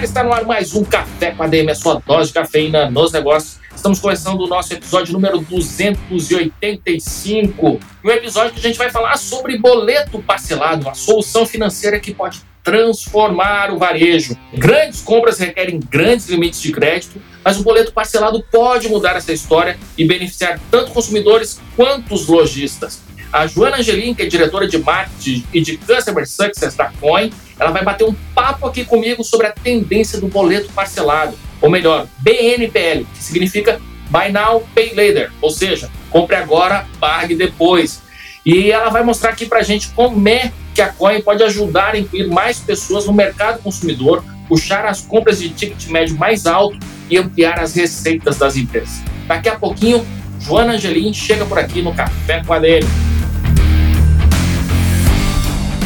Galera, está no ar mais um Café com ADM, a sua dose de cafeína nos negócios. Estamos começando o nosso episódio número 285. Um episódio que a gente vai falar sobre boleto parcelado, uma solução financeira que pode transformar o varejo. Grandes compras requerem grandes limites de crédito, mas o boleto parcelado pode mudar essa história e beneficiar tanto consumidores quanto os lojistas. A Joana Angelin, que é diretora de marketing e de Customer Success da Coin, ela vai bater um papo aqui comigo sobre a tendência do boleto parcelado ou melhor, BNPL, que significa Buy Now, Pay Later, ou seja, compre agora, pague depois. E ela vai mostrar aqui para a gente como é que a Coin pode ajudar a incluir mais pessoas no mercado consumidor, puxar as compras de ticket médio mais alto e ampliar as receitas das empresas. Daqui a pouquinho, Joana Angelim chega por aqui no Café com a dele.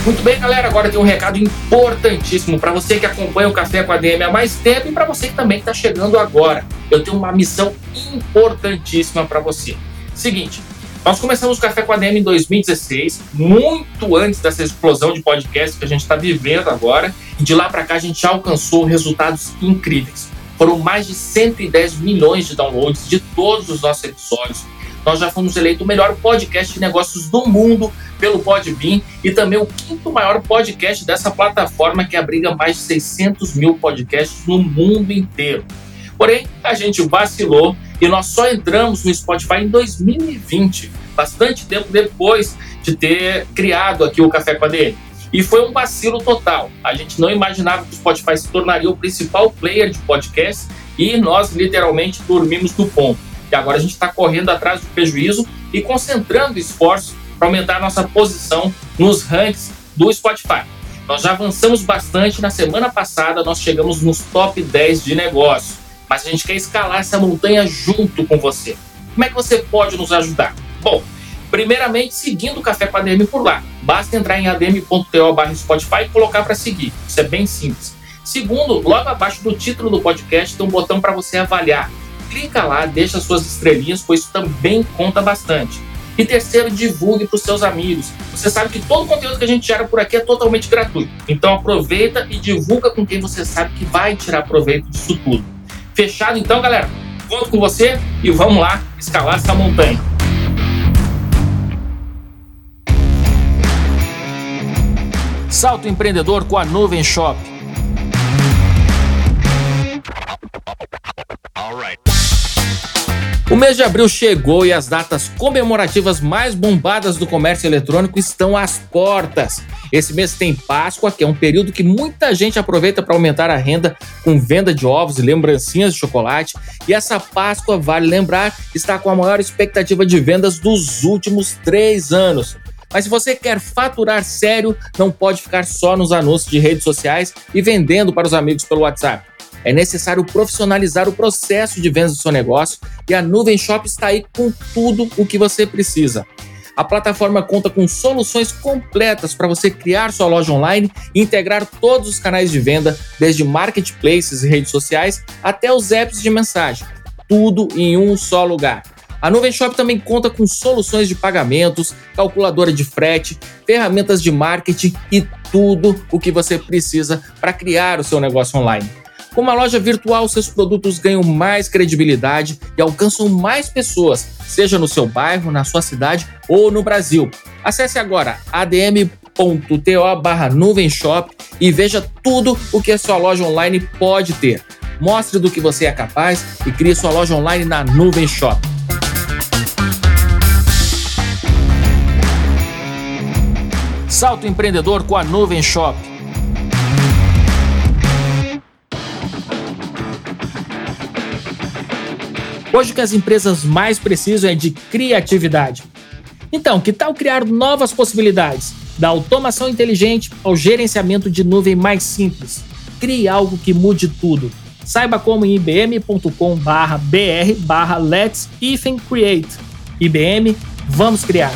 Muito bem, galera. Agora tem um recado importantíssimo para você que acompanha o Café com a DM há mais tempo e para você que também está chegando agora. Eu tenho uma missão importantíssima para você. Seguinte, nós começamos o Café com a DM em 2016, muito antes dessa explosão de podcast que a gente está vivendo agora. E de lá para cá a gente já alcançou resultados incríveis. Foram mais de 110 milhões de downloads de todos os nossos episódios nós já fomos eleito o melhor podcast de negócios do mundo pelo Podbean e também o quinto maior podcast dessa plataforma que abriga mais de 600 mil podcasts no mundo inteiro. Porém, a gente vacilou e nós só entramos no Spotify em 2020, bastante tempo depois de ter criado aqui o Café com a DM. E foi um vacilo total. A gente não imaginava que o Spotify se tornaria o principal player de podcast e nós literalmente dormimos do ponto agora a gente está correndo atrás do prejuízo e concentrando esforços para aumentar nossa posição nos ranks do Spotify. Nós já avançamos bastante. Na semana passada, nós chegamos nos top 10 de negócio. Mas a gente quer escalar essa montanha junto com você. Como é que você pode nos ajudar? Bom, primeiramente, seguindo o Café com ADM por lá. Basta entrar em adm.to Spotify e colocar para seguir. Isso é bem simples. Segundo, logo abaixo do título do podcast tem um botão para você avaliar clica lá, deixa suas estrelinhas, pois isso também conta bastante. E terceiro, divulgue para os seus amigos. Você sabe que todo o conteúdo que a gente gera por aqui é totalmente gratuito. Então aproveita e divulga com quem você sabe que vai tirar proveito disso tudo. Fechado então, galera? Conto com você e vamos lá escalar essa montanha. Salto empreendedor com a Nuvem Shop. O mês de abril chegou e as datas comemorativas mais bombadas do comércio eletrônico estão às portas. Esse mês tem Páscoa, que é um período que muita gente aproveita para aumentar a renda com venda de ovos e lembrancinhas de chocolate. E essa Páscoa, vale lembrar, está com a maior expectativa de vendas dos últimos três anos. Mas se você quer faturar sério, não pode ficar só nos anúncios de redes sociais e vendendo para os amigos pelo WhatsApp. É necessário profissionalizar o processo de vendas do seu negócio e a Nuvem Shop está aí com tudo o que você precisa. A plataforma conta com soluções completas para você criar sua loja online e integrar todos os canais de venda, desde marketplaces e redes sociais até os apps de mensagem. Tudo em um só lugar. A Nuvem Shop também conta com soluções de pagamentos, calculadora de frete, ferramentas de marketing e tudo o que você precisa para criar o seu negócio online. Com uma loja virtual, seus produtos ganham mais credibilidade e alcançam mais pessoas, seja no seu bairro, na sua cidade ou no Brasil. Acesse agora adm.to barra e veja tudo o que a sua loja online pode ter. Mostre do que você é capaz e crie sua loja online na Nuvem Shop. Salto empreendedor com a Nuvem Shop. Hoje o que as empresas mais precisam é de criatividade. Então, que tal criar novas possibilidades? Da automação inteligente ao gerenciamento de nuvem mais simples. Crie algo que mude tudo. Saiba como em ibm.com/br/barra Let's Create. IBM, vamos criar.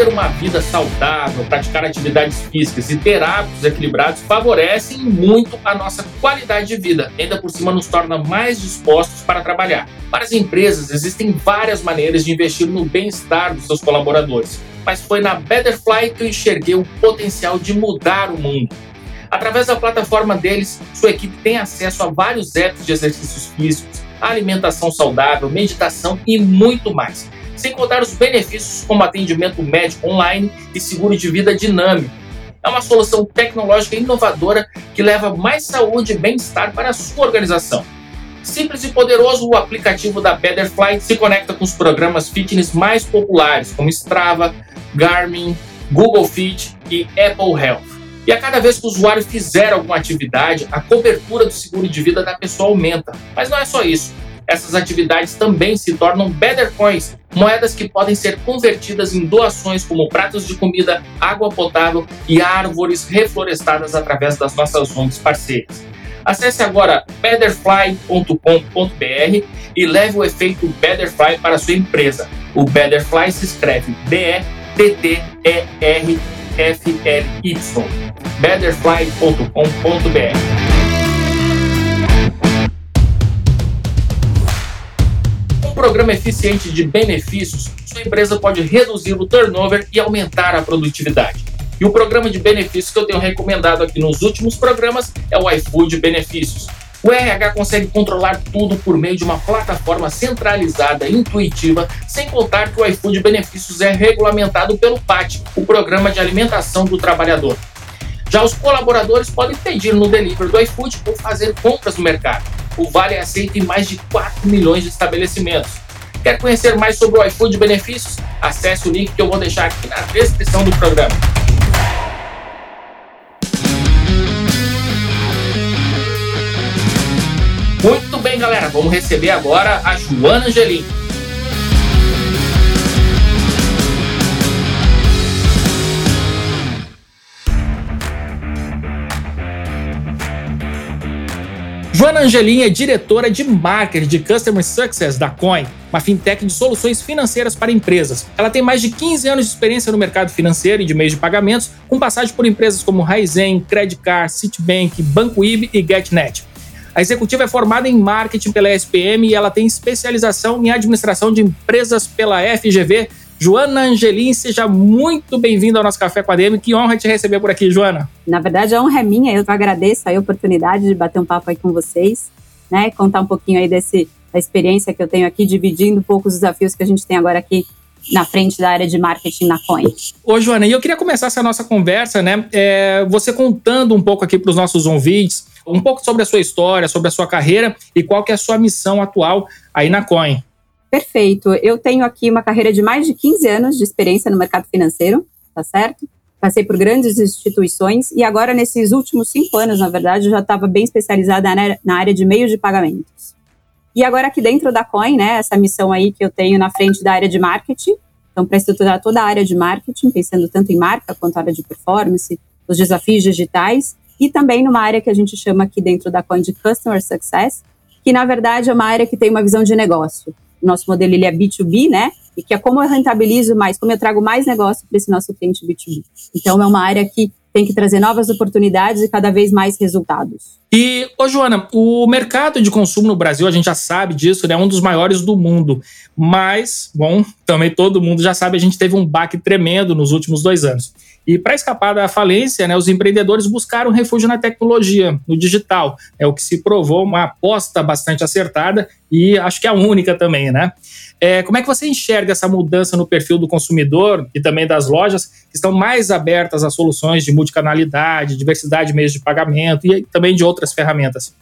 Ter uma vida saudável, praticar atividades físicas e ter hábitos equilibrados favorecem muito a nossa qualidade de vida, ainda por cima nos torna mais dispostos para trabalhar. Para as empresas, existem várias maneiras de investir no bem-estar dos seus colaboradores, mas foi na Betterfly que eu enxerguei o potencial de mudar o mundo. Através da plataforma deles, sua equipe tem acesso a vários apps de exercícios físicos, alimentação saudável, meditação e muito mais sem contar os benefícios como atendimento médico online e seguro de vida dinâmico. É uma solução tecnológica inovadora que leva mais saúde e bem-estar para a sua organização. Simples e poderoso, o aplicativo da Betterfly se conecta com os programas fitness mais populares, como Strava, Garmin, Google Fit e Apple Health. E a cada vez que o usuário fizer alguma atividade, a cobertura do seguro de vida da pessoa aumenta. Mas não é só isso essas atividades também se tornam Better Coins, moedas que podem ser convertidas em doações como pratos de comida, água potável e árvores reflorestadas através das nossas ONGs parceiras. Acesse agora betterfly.com.br e leve o efeito Betterfly para sua empresa. O Betterfly se escreve B-E-T-T-E-R-F-L-Y. betterfly.com.br programa eficiente de benefícios, sua empresa pode reduzir o turnover e aumentar a produtividade. E o programa de benefícios que eu tenho recomendado aqui nos últimos programas é o iFood Benefícios. O RH consegue controlar tudo por meio de uma plataforma centralizada e intuitiva, sem contar que o iFood Benefícios é regulamentado pelo PAT, o Programa de Alimentação do Trabalhador. Já os colaboradores podem pedir no delivery do iFood ou fazer compras no mercado o Vale é aceito em mais de 4 milhões de estabelecimentos. Quer conhecer mais sobre o iFood benefícios? Acesse o link que eu vou deixar aqui na descrição do programa. Muito bem, galera. Vamos receber agora a Joana Angelim. Joana Angelim é diretora de marketing de Customer Success da Coin, uma fintech de soluções financeiras para empresas. Ela tem mais de 15 anos de experiência no mercado financeiro e de meios de pagamentos, com passagem por empresas como Raizen, Credit Card, Citibank, Banco IB e GetNet. A executiva é formada em marketing pela SPM e ela tem especialização em administração de empresas pela FGV, Joana Angelim, seja muito bem-vinda ao nosso Café com a DM. Que honra te receber por aqui, Joana. Na verdade, a honra é minha. Eu agradeço a oportunidade de bater um papo aí com vocês, né? Contar um pouquinho aí desse, da experiência que eu tenho aqui, dividindo um pouco os desafios que a gente tem agora aqui na frente da área de marketing na Coin. Ô, Joana, e eu queria começar essa nossa conversa, né? É, você contando um pouco aqui para os nossos ouvintes, um pouco sobre a sua história, sobre a sua carreira e qual que é a sua missão atual aí na Coin. Perfeito. Eu tenho aqui uma carreira de mais de 15 anos de experiência no mercado financeiro, tá certo? Passei por grandes instituições e agora, nesses últimos cinco anos, na verdade, eu já estava bem especializada na área de meios de pagamentos. E agora, aqui dentro da Coin, né, essa missão aí que eu tenho na frente da área de marketing, então, para estruturar toda a área de marketing, pensando tanto em marca quanto área de performance, os desafios digitais, e também numa área que a gente chama aqui dentro da Coin de Customer Success, que na verdade é uma área que tem uma visão de negócio nosso modelo ele é B2B, né? E que é como eu rentabilizo mais, como eu trago mais negócio para esse nosso cliente B2B. Então é uma área que tem que trazer novas oportunidades e cada vez mais resultados. E, ô Joana, o mercado de consumo no Brasil, a gente já sabe disso, né? É um dos maiores do mundo. Mas, bom, também todo mundo já sabe, a gente teve um baque tremendo nos últimos dois anos. E para escapar da falência, né, os empreendedores buscaram refúgio na tecnologia, no digital. É o que se provou uma aposta bastante acertada e acho que é a única também, né? É, como é que você enxerga essa mudança no perfil do consumidor e também das lojas que estão mais abertas a soluções de multicanalidade, diversidade de meios de pagamento e também de outras ferramentas?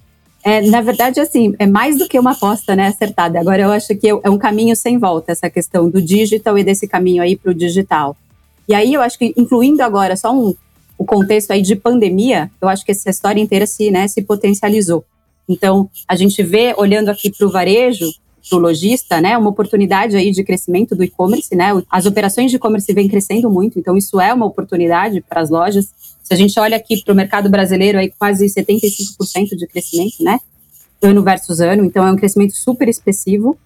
É, na verdade, assim, é mais do que uma aposta né, acertada. Agora, eu acho que é um caminho sem volta, essa questão do digital e desse caminho aí para o digital. E aí, eu acho que, incluindo agora só um, o contexto aí de pandemia, eu acho que essa história inteira se, né, se potencializou. Então, a gente vê, olhando aqui para o varejo, para o lojista, né, uma oportunidade aí de crescimento do e-commerce, né? As operações de e-commerce vêm crescendo muito, então isso é uma oportunidade para as lojas. Se a gente olha aqui para o mercado brasileiro, aí quase 75% de crescimento, né? Ano versus ano, então é um crescimento super expressivo.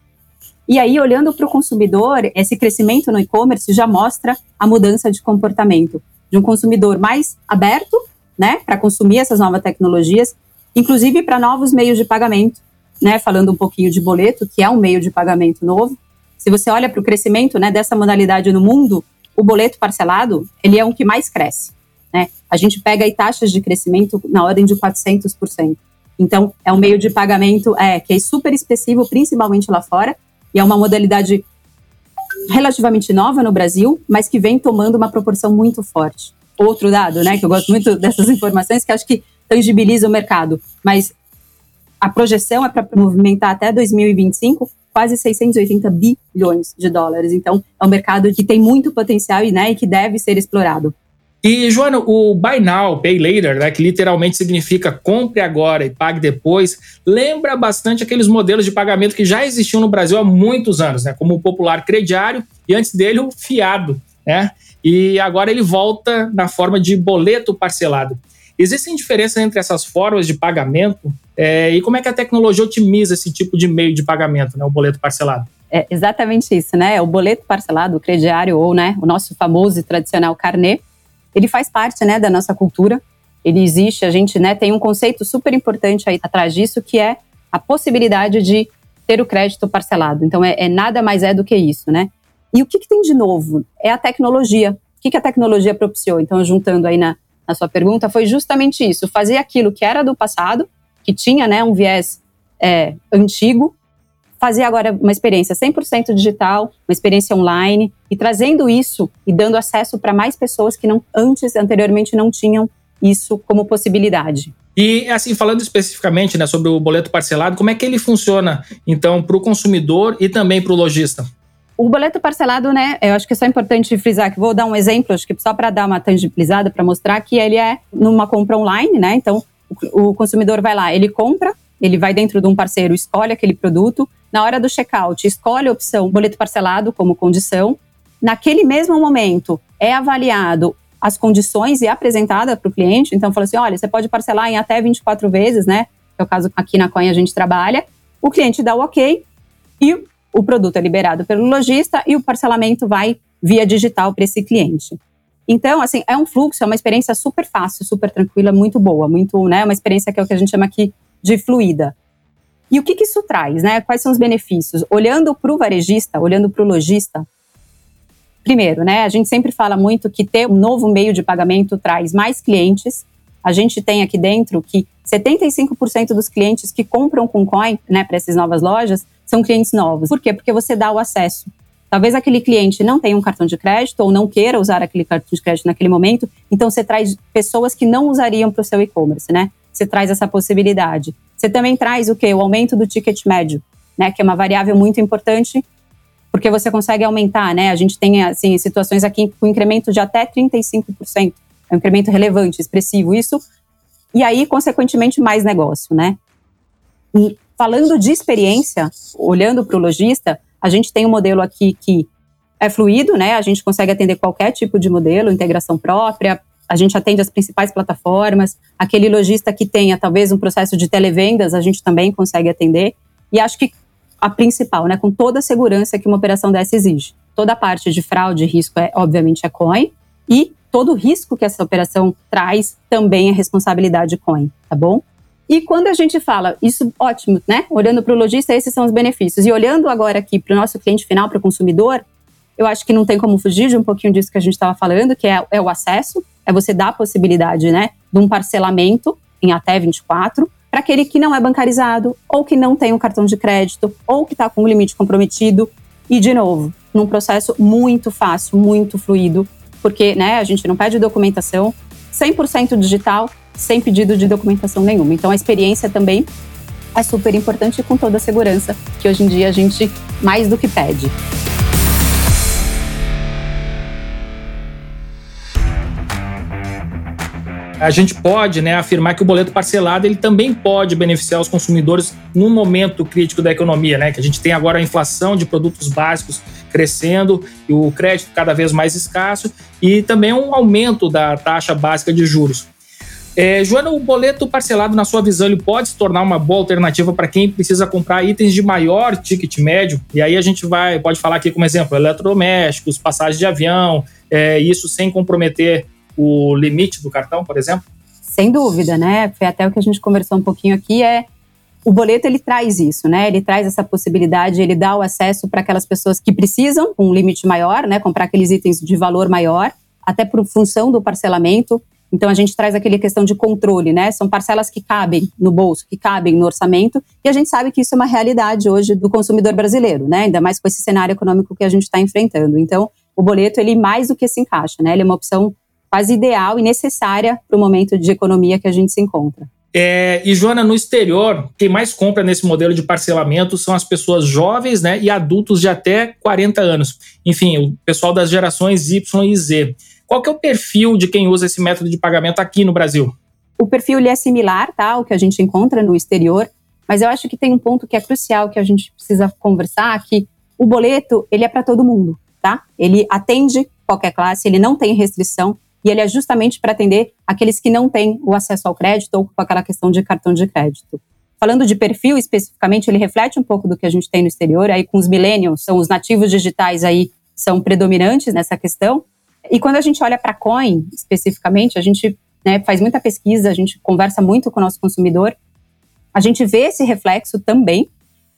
E aí, olhando para o consumidor, esse crescimento no e-commerce já mostra a mudança de comportamento de um consumidor mais aberto, né, para consumir essas novas tecnologias, inclusive para novos meios de pagamento, né, falando um pouquinho de boleto, que é um meio de pagamento novo. Se você olha para o crescimento, né, dessa modalidade no mundo, o boleto parcelado, ele é um que mais cresce, né? A gente pega aí taxas de crescimento na ordem de 400%. Então, é um meio de pagamento é, que é super expressivo, principalmente lá fora, e é uma modalidade relativamente nova no Brasil, mas que vem tomando uma proporção muito forte. Outro dado, né, que eu gosto muito dessas informações, que acho que tangibiliza o mercado, mas a projeção é para movimentar até 2025 quase 680 bilhões de dólares. Então, é um mercado que tem muito potencial e, né, e que deve ser explorado. E, Joana, o Buy Now, Pay Later, né, que literalmente significa compre agora e pague depois, lembra bastante aqueles modelos de pagamento que já existiam no Brasil há muitos anos, né, como o popular crediário e antes dele o fiado. Né? E agora ele volta na forma de boleto parcelado. Existem diferenças entre essas formas de pagamento é, e como é que a tecnologia otimiza esse tipo de meio de pagamento, né, o boleto parcelado? É exatamente isso, né? O boleto parcelado, o crediário ou né, o nosso famoso e tradicional carnê, ele faz parte né, da nossa cultura, ele existe, a gente né, tem um conceito super importante aí atrás disso, que é a possibilidade de ter o crédito parcelado. Então, é, é nada mais é do que isso, né? E o que, que tem de novo? É a tecnologia. O que, que a tecnologia propiciou? Então, juntando aí na, na sua pergunta, foi justamente isso, fazer aquilo que era do passado, que tinha né, um viés é, antigo, fazer agora uma experiência 100% digital, uma experiência online e trazendo isso e dando acesso para mais pessoas que não antes, anteriormente, não tinham isso como possibilidade. E assim, falando especificamente né, sobre o boleto parcelado, como é que ele funciona, então, para o consumidor e também para o lojista? O boleto parcelado, né, eu acho que é só importante frisar que vou dar um exemplo, acho que só para dar uma tangibilizada, para mostrar que ele é numa compra online, né? Então, o, consumidor vai lá, ele compra, ele vai dentro de um parceiro, escolhe aquele produto, na hora do checkout, escolhe a opção boleto parcelado como condição. Naquele mesmo momento, é avaliado as condições e apresentada para o cliente. Então, fala assim: olha, você pode parcelar em até 24 vezes, né? Que é o caso aqui na Coin a gente trabalha. O cliente dá o ok e o produto é liberado pelo lojista e o parcelamento vai via digital para esse cliente. Então, assim, é um fluxo, é uma experiência super fácil, super tranquila, muito boa, muito, né, uma experiência que é o que a gente chama aqui de fluida. E o que, que isso traz, né? Quais são os benefícios? Olhando para o varejista, olhando para o lojista, primeiro, né? A gente sempre fala muito que ter um novo meio de pagamento traz mais clientes. A gente tem aqui dentro que 75% dos clientes que compram com coin, né, para essas novas lojas, são clientes novos. Por quê? Porque você dá o acesso. Talvez aquele cliente não tenha um cartão de crédito ou não queira usar aquele cartão de crédito naquele momento, então você traz pessoas que não usariam para o seu e-commerce, né? Você traz essa possibilidade. Você também traz o quê? O aumento do ticket médio, né? Que é uma variável muito importante, porque você consegue aumentar, né? A gente tem, assim, situações aqui com incremento de até 35%. É um incremento relevante, expressivo. Isso, e aí, consequentemente, mais negócio, né? E falando de experiência, olhando para o lojista, a gente tem um modelo aqui que é fluido, né? A gente consegue atender qualquer tipo de modelo, integração própria, a gente atende as principais plataformas. Aquele lojista que tenha talvez um processo de televendas, a gente também consegue atender. E acho que a principal, né, com toda a segurança que uma operação dessa exige. Toda a parte de fraude e risco é, obviamente, é coin. E todo o risco que essa operação traz também é responsabilidade coin, tá bom? E quando a gente fala, isso ótimo, né? Olhando para o lojista, esses são os benefícios. E olhando agora aqui para o nosso cliente final, para o consumidor, eu acho que não tem como fugir de um pouquinho disso que a gente estava falando, que é, é, o acesso, é você dar a possibilidade, né, de um parcelamento em até 24 para aquele que não é bancarizado, ou que não tem um cartão de crédito, ou que está com o limite comprometido. E, de novo, num processo muito fácil, muito fluido, porque né, a gente não pede documentação, 100% digital, sem pedido de documentação nenhuma. Então, a experiência também é super importante com toda a segurança que hoje em dia a gente mais do que pede. a gente pode né, afirmar que o boleto parcelado ele também pode beneficiar os consumidores num momento crítico da economia, né? Que a gente tem agora a inflação de produtos básicos crescendo e o crédito cada vez mais escasso e também um aumento da taxa básica de juros. É, Joana, o boleto parcelado, na sua visão, ele pode se tornar uma boa alternativa para quem precisa comprar itens de maior ticket médio? E aí a gente vai, pode falar aqui como exemplo, eletrodomésticos, passagens de avião, é, isso sem comprometer o limite do cartão, por exemplo? Sem dúvida, né? Foi até o que a gente conversou um pouquinho aqui, é o boleto ele traz isso, né? Ele traz essa possibilidade, ele dá o acesso para aquelas pessoas que precisam, com um limite maior, né? Comprar aqueles itens de valor maior, até por função do parcelamento. Então a gente traz aquele questão de controle, né? São parcelas que cabem no bolso, que cabem no orçamento, e a gente sabe que isso é uma realidade hoje do consumidor brasileiro, né? Ainda mais com esse cenário econômico que a gente está enfrentando. Então, o boleto ele mais do que se encaixa, né? Ele é uma opção quase ideal e necessária para o momento de economia que a gente se encontra. É, e Joana, no exterior, quem mais compra nesse modelo de parcelamento são as pessoas jovens né, e adultos de até 40 anos. Enfim, o pessoal das gerações Y e Z. Qual que é o perfil de quem usa esse método de pagamento aqui no Brasil? O perfil é similar tá, ao que a gente encontra no exterior, mas eu acho que tem um ponto que é crucial que a gente precisa conversar, que o boleto ele é para todo mundo, tá? Ele atende qualquer classe, ele não tem restrição, e ele é justamente para atender aqueles que não têm o acesso ao crédito ou com aquela questão de cartão de crédito. Falando de perfil especificamente, ele reflete um pouco do que a gente tem no exterior, aí com os millennials, são os nativos digitais aí são predominantes nessa questão. E quando a gente olha para coin especificamente, a gente né, faz muita pesquisa, a gente conversa muito com o nosso consumidor, a gente vê esse reflexo também,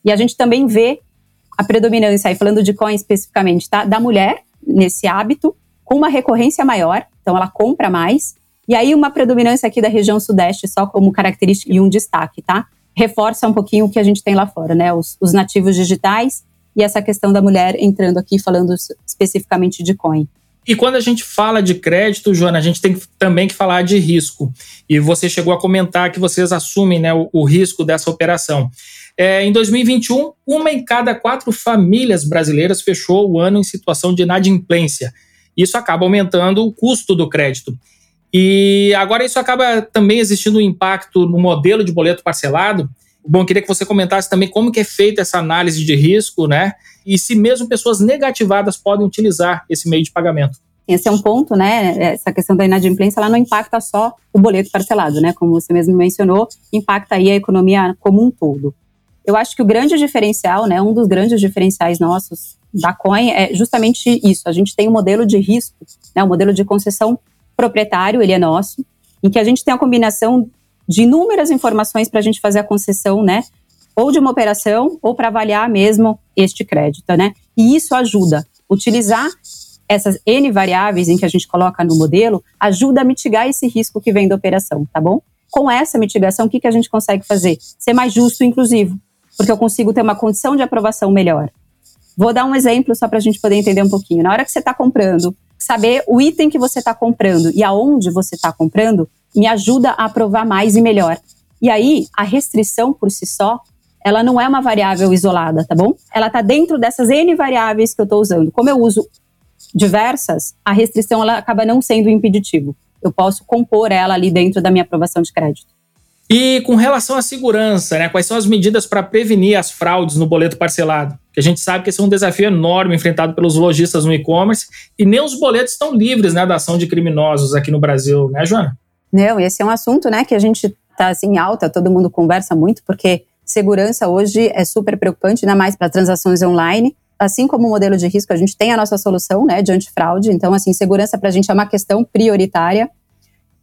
e a gente também vê a predominância, aí falando de coin especificamente, tá, da mulher nesse hábito, com uma recorrência maior, então ela compra mais. E aí uma predominância aqui da região sudeste só como característica e um destaque, tá? Reforça um pouquinho o que a gente tem lá fora, né? Os, os nativos digitais e essa questão da mulher entrando aqui falando especificamente de coin. E quando a gente fala de crédito, Joana, a gente tem também que falar de risco. E você chegou a comentar que vocês assumem né, o, o risco dessa operação. É, em 2021, uma em cada quatro famílias brasileiras fechou o ano em situação de inadimplência. Isso acaba aumentando o custo do crédito. E agora isso acaba também existindo um impacto no modelo de boleto parcelado. Bom, queria que você comentasse também como que é feita essa análise de risco, né? E se mesmo pessoas negativadas podem utilizar esse meio de pagamento. Esse é um ponto, né? Essa questão da inadimplência, ela não impacta só o boleto parcelado, né? Como você mesmo mencionou, impacta aí a economia como um todo. Eu acho que o grande diferencial, né? Um dos grandes diferenciais nossos da Coin é justamente isso. A gente tem um modelo de risco, né, um modelo de concessão proprietário, ele é nosso, em que a gente tem a combinação de inúmeras informações para a gente fazer a concessão, né? Ou de uma operação, ou para avaliar mesmo este crédito, né? E isso ajuda. Utilizar essas N variáveis em que a gente coloca no modelo ajuda a mitigar esse risco que vem da operação, tá bom? Com essa mitigação, o que, que a gente consegue fazer? Ser mais justo e inclusivo, porque eu consigo ter uma condição de aprovação melhor. Vou dar um exemplo só para a gente poder entender um pouquinho. Na hora que você está comprando, saber o item que você está comprando e aonde você está comprando me ajuda a aprovar mais e melhor. E aí, a restrição por si só, ela não é uma variável isolada, tá bom? Ela está dentro dessas N variáveis que eu estou usando. Como eu uso diversas, a restrição ela acaba não sendo impeditivo. Eu posso compor ela ali dentro da minha aprovação de crédito. E com relação à segurança, né, quais são as medidas para prevenir as fraudes no boleto parcelado? Que a gente sabe que esse é um desafio enorme enfrentado pelos lojistas no e-commerce e nem os boletos estão livres né, da ação de criminosos aqui no Brasil, né, Joana? Não, esse é um assunto né, que a gente está assim, alta, todo mundo conversa muito, porque segurança hoje é super preocupante, ainda mais para transações online. Assim como o modelo de risco, a gente tem a nossa solução né, de antifraude, então, assim, segurança para a gente é uma questão prioritária.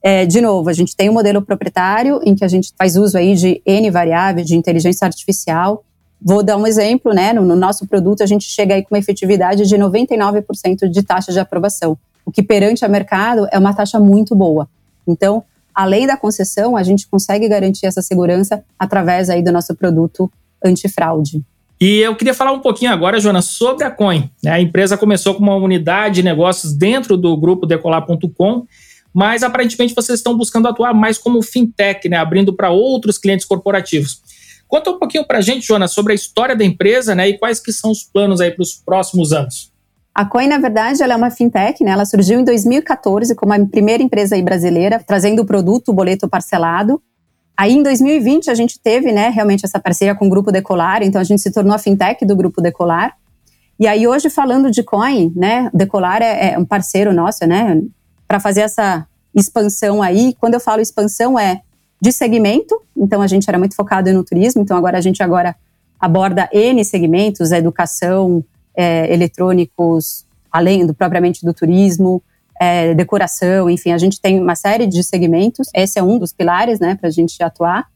É, de novo, a gente tem o um modelo proprietário, em que a gente faz uso aí de N variáveis, de inteligência artificial. Vou dar um exemplo, né? No, no nosso produto, a gente chega aí com uma efetividade de 99% de taxa de aprovação, o que perante a mercado é uma taxa muito boa. Então, além da concessão, a gente consegue garantir essa segurança através aí do nosso produto antifraude. E eu queria falar um pouquinho agora, Joana, sobre a Coin. Né? A empresa começou com uma unidade de negócios dentro do grupo decolar.com mas aparentemente vocês estão buscando atuar mais como fintech, né, abrindo para outros clientes corporativos. Conta um pouquinho para a gente, Jonas, sobre a história da empresa né, e quais que são os planos aí para os próximos anos. A Coin, na verdade, ela é uma fintech, né? Ela surgiu em 2014 como a primeira empresa brasileira trazendo o produto, o boleto parcelado. Aí, em 2020, a gente teve, né, realmente essa parceria com o Grupo Decolar, então a gente se tornou a fintech do Grupo Decolar. E aí, hoje, falando de Coin, né, Decolar é, é um parceiro nosso, né, para fazer essa expansão aí. Quando eu falo expansão, é de segmento, então a gente era muito focado no turismo, então agora a gente agora aborda N segmentos, educação, é, eletrônicos, além do propriamente do turismo, é, decoração, enfim, a gente tem uma série de segmentos. Esse é um dos pilares, né, para a gente atuar.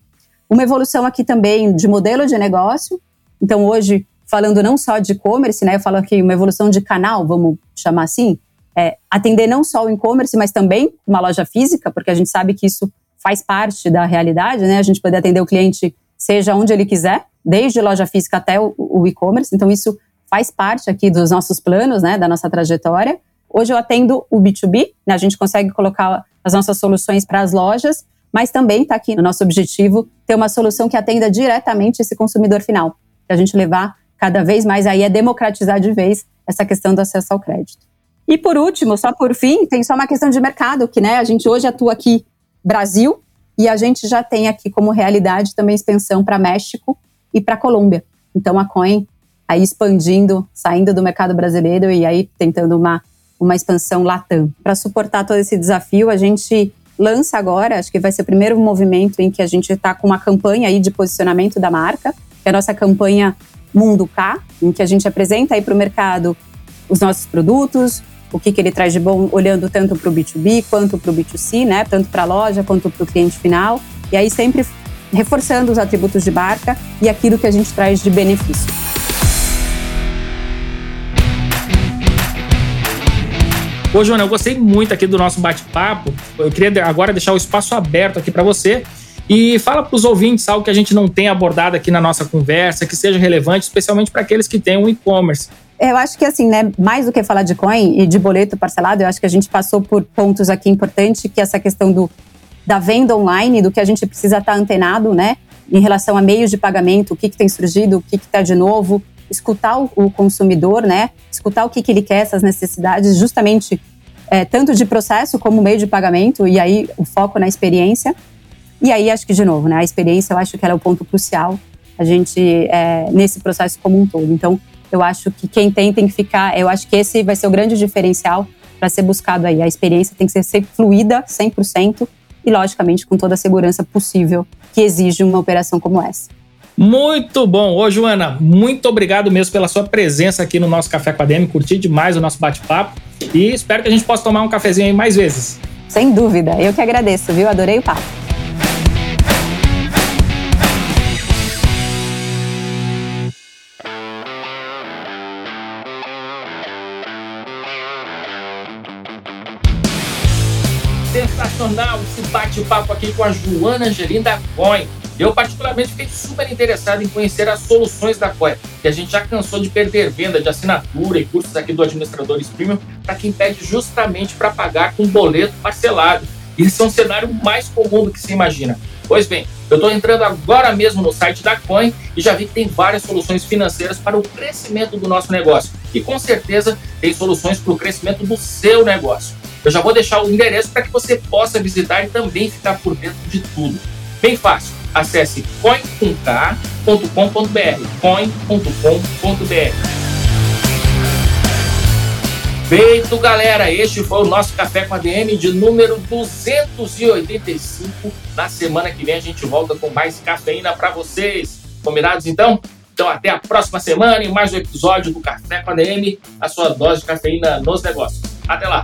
Uma evolução aqui também de modelo de negócio. Então, hoje, falando não só de e-commerce, né, eu falo aqui uma evolução de canal, vamos chamar assim, é, atender não só o e-commerce, mas também uma loja física, porque a gente sabe que isso faz parte da realidade, né? A gente poder atender o cliente seja onde ele quiser, desde loja física até o, o e-commerce. Então, isso faz parte aqui dos nossos planos, né, da nossa trajetória. Hoje eu atendo o B2B, né, a gente consegue colocar as nossas soluções para as lojas, mas também está aqui no nosso objetivo ter uma solução que atenda diretamente esse consumidor final, que a gente levar cada vez mais aí a democratizar de vez essa questão do acesso ao crédito. E por último, só por fim, tem só uma questão de mercado, que né, a gente hoje atua aqui Brasil e a gente já tem aqui como realidade também expansão para México e para Colômbia. Então a Coin aí expandindo, saindo do mercado brasileiro e aí tentando uma, uma expansão latam. Para suportar todo esse desafio, a gente lança agora, acho que vai ser o primeiro movimento em que a gente está com uma campanha aí de posicionamento da marca, que é a nossa campanha Mundo K, em que a gente apresenta aí para o mercado os nossos produtos, o que, que ele traz de bom, olhando tanto para o B2B quanto para o B2C, né? Tanto para a loja quanto para o cliente final. E aí sempre reforçando os atributos de marca e aquilo que a gente traz de benefício. Ô, Joana, eu gostei muito aqui do nosso bate-papo. Eu queria agora deixar o espaço aberto aqui para você. E fala para os ouvintes algo que a gente não tem abordado aqui na nossa conversa, que seja relevante, especialmente para aqueles que têm um e-commerce. Eu acho que assim, né, mais do que falar de coin e de boleto parcelado, eu acho que a gente passou por pontos aqui importantes, que é essa questão do, da venda online, do que a gente precisa estar tá antenado, né, em relação a meios de pagamento, o que, que tem surgido, o que está de novo, escutar o, consumidor, né? Escutar o que, que ele quer, essas necessidades, justamente é, tanto de processo como meio de pagamento, e aí o foco na experiência. E aí, acho que, de novo, né, a experiência eu acho que ela é o ponto crucial a gente é, nesse processo como um todo. Então, eu acho que quem tem tem que ficar. Eu acho que esse vai ser o grande diferencial para ser buscado aí. A experiência tem que ser, ser fluida 100% e, logicamente, com toda a segurança possível que exige uma operação como essa. Muito bom. Ô, Joana, muito obrigado mesmo pela sua presença aqui no nosso Café com a DM. Curti demais o nosso bate-papo e espero que a gente possa tomar um cafezinho aí mais vezes. Sem dúvida. Eu que agradeço, viu? Adorei o papo. Sensacional esse bate-papo aqui com a Joana Angelina Coin. Eu, particularmente, fiquei super interessado em conhecer as soluções da COE, que a gente já cansou de perder venda de assinatura e cursos aqui do Administradores Premium para quem pede justamente para pagar com boleto parcelado. Isso é um cenário mais comum do que se imagina. Pois bem, eu estou entrando agora mesmo no site da Coin e já vi que tem várias soluções financeiras para o crescimento do nosso negócio. E com certeza tem soluções para o crescimento do seu negócio. Eu já vou deixar o endereço para que você possa visitar e também ficar por dentro de tudo. Bem fácil acesse coin.com.br, coin.com.br. Feito, galera! Este foi o nosso Café com a DM de número 285. Na semana que vem a gente volta com mais cafeína para vocês. Combinados então? Então até a próxima semana e mais um episódio do Café com a DM, a sua dose de cafeína nos negócios. Até lá!